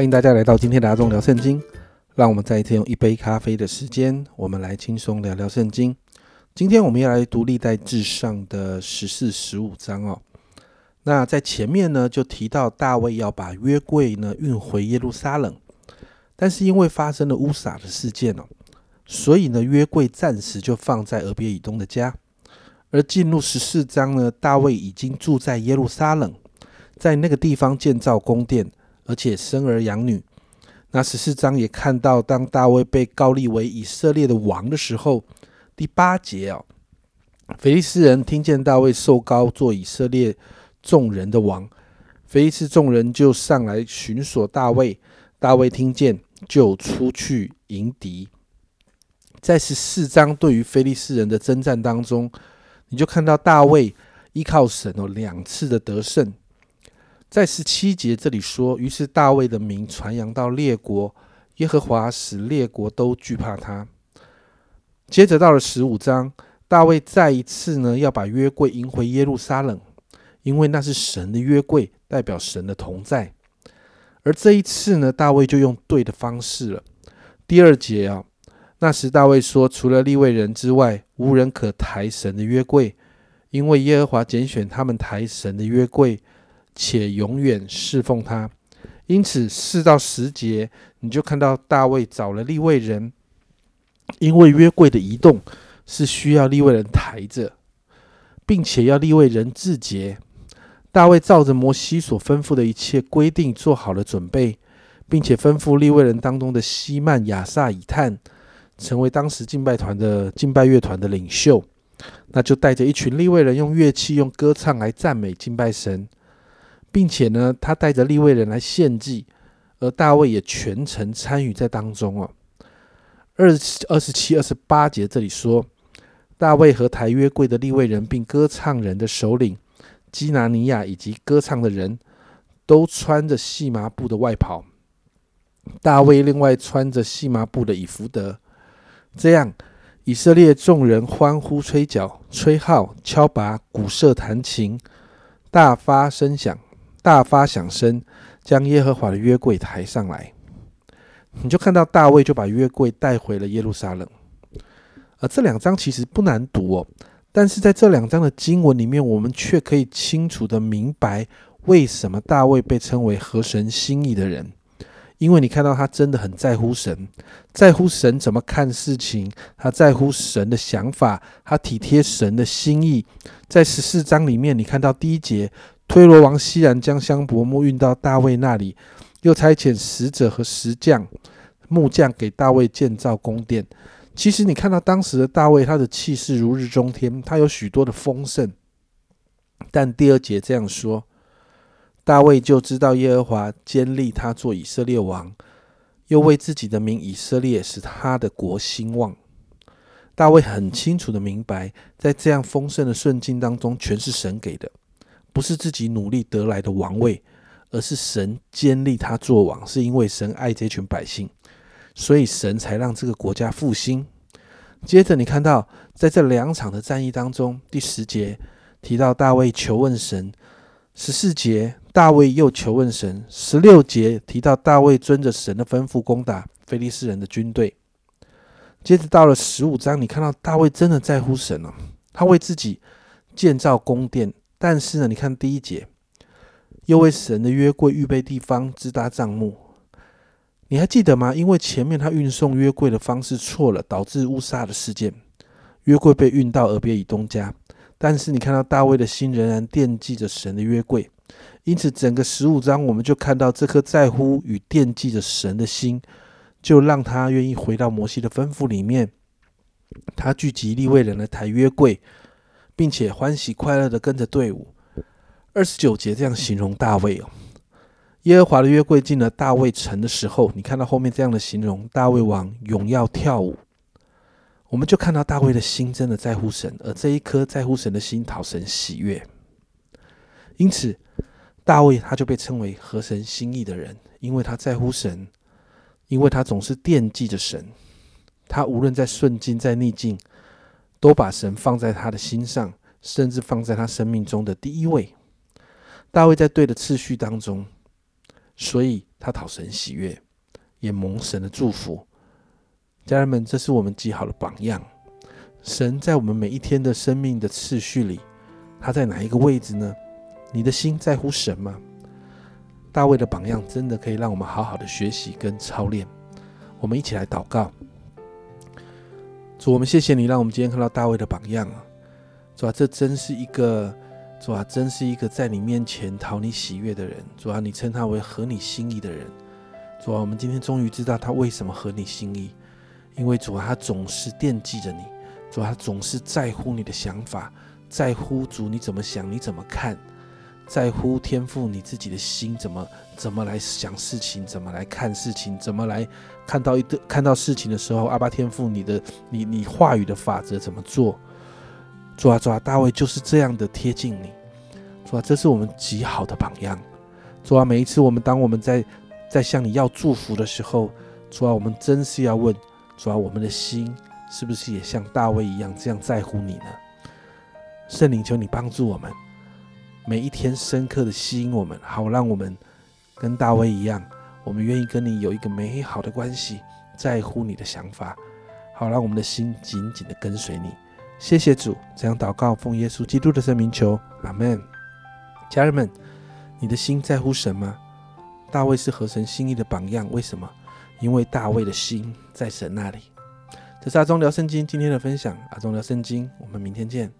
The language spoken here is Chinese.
欢迎大家来到今天的阿忠聊圣经。让我们再一次用一杯咖啡的时间，我们来轻松聊聊圣经。今天我们要来读历代至上的十四、十五章哦。那在前面呢，就提到大卫要把约柜呢运回耶路撒冷，但是因为发生了乌撒的事件哦，所以呢约柜暂时就放在俄别以东的家。而进入十四章呢，大卫已经住在耶路撒冷，在那个地方建造宫殿，而且生儿养女。那十四章也看到，当大卫被高立为以色列的王的时候，第八节哦，菲利斯人听见大卫受高做以色列众人的王，菲利斯众人就上来寻索大卫，大卫听见就出去迎敌。在十四章对于菲利斯人的征战当中，你就看到大卫依靠神哦两次的得胜。在十七节这里说，于是大卫的名传扬到列国，耶和华使列国都惧怕他。接着到了十五章，大卫再一次呢要把约柜迎回耶路撒冷，因为那是神的约柜，代表神的同在。而这一次呢，大卫就用对的方式了。第二节啊，那时大卫说，除了立位人之外，无人可抬神的约柜，因为耶和华拣选他们抬神的约柜。且永远侍奉他，因此四到十节，你就看到大卫找了立位人，因为约柜的移动是需要立位人抬着，并且要立位人自洁。大卫照着摩西所吩咐的一切规定做好了准备，并且吩咐立位人当中的西曼、亚萨、以探成为当时敬拜团的敬拜乐团的领袖，那就带着一群立位人用乐器、用歌唱来赞美敬拜神。并且呢，他带着立位人来献祭，而大卫也全程参与在当中哦。二十二十七、二十八节这里说，大卫和台约柜的立位人，并歌唱人的首领基拿尼亚以及歌唱的人都穿着细麻布的外袍，大卫另外穿着细麻布的以福德。这样，以色列众人欢呼、吹角、吹号、敲拔、鼓瑟、弹琴，大发声响。大发响声，将耶和华的约柜抬上来，你就看到大卫就把约柜带回了耶路撒冷。而这两章其实不难读哦，但是在这两章的经文里面，我们却可以清楚的明白为什么大卫被称为合神心意的人。因为你看到他真的很在乎神，在乎神怎么看事情，他在乎神的想法，他体贴神的心意。在十四章里面，你看到第一节。推罗王西然将香柏木运到大卫那里，又差遣使者和石匠、木匠给大卫建造宫殿。其实你看到当时的大卫，他的气势如日中天，他有许多的丰盛。但第二节这样说，大卫就知道耶和华坚立他做以色列王，又为自己的名以色列使他的国兴旺。大卫很清楚的明白，在这样丰盛的顺境当中，全是神给的。不是自己努力得来的王位，而是神坚立他做王，是因为神爱这群百姓，所以神才让这个国家复兴。接着你看到，在这两场的战役当中，第十节提到大卫求问神，十四节大卫又求问神，十六节提到大卫遵着神的吩咐攻打菲利斯人的军队。接着到了十五章，你看到大卫真的在乎神了，他为自己建造宫殿。但是呢，你看第一节，又为神的约柜预备地方，支搭帐幕。你还记得吗？因为前面他运送约柜的方式错了，导致乌撒的事件，约柜被运到俄别以东家。但是你看到大卫的心仍然惦记着神的约柜，因此整个十五章我们就看到这颗在乎与惦记着神的心，就让他愿意回到摩西的吩咐里面，他聚集立位人来抬约柜。并且欢喜快乐的跟着队伍。二十九节这样形容大卫哦，耶和华的约柜进了大卫城的时候，你看到后面这样的形容，大卫王荣耀跳舞，我们就看到大卫的心真的在乎神，而这一颗在乎神的心讨神喜悦。因此，大卫他就被称为合神心意的人，因为他在乎神，因为他总是惦记着神，他无论在顺境在逆境。都把神放在他的心上，甚至放在他生命中的第一位。大卫在对的次序当中，所以他讨神喜悦，也蒙神的祝福。家人们，这是我们极好的榜样。神在我们每一天的生命的次序里，他在哪一个位置呢？你的心在乎神吗？大卫的榜样真的可以让我们好好的学习跟操练。我们一起来祷告。主，我们谢谢你，让我们今天看到大卫的榜样啊！主啊，这真是一个主啊，真是一个在你面前讨你喜悦的人。主啊，你称他为合你心意的人。主啊，我们今天终于知道他为什么合你心意，因为主啊，他总是惦记着你。主啊，他总是在乎你的想法，在乎主你怎么想，你怎么看，在乎天赋你自己的心怎么怎么来想事情，怎么来看事情，怎么来看到一个看到事情的时候，阿巴天赋你的你你话语的法则怎么做？主啊，主啊，大卫就是这样的贴近你。主啊，这是我们极好的榜样。主啊，每一次我们当我们在在向你要祝福的时候，主啊，我们真是要问主啊，我们的心。是不是也像大卫一样这样在乎你呢？圣灵，求你帮助我们，每一天深刻的吸引我们，好让我们跟大卫一样，我们愿意跟你有一个美好的关系，在乎你的想法，好让我们的心紧紧的跟随你。谢谢主，这样祷告，奉耶稣基督的圣名求，阿门。家人们，你的心在乎神吗？大卫是合神心意的榜样，为什么？因为大卫的心在神那里。这是阿忠聊圣经今天的分享，阿忠聊圣经，我们明天见。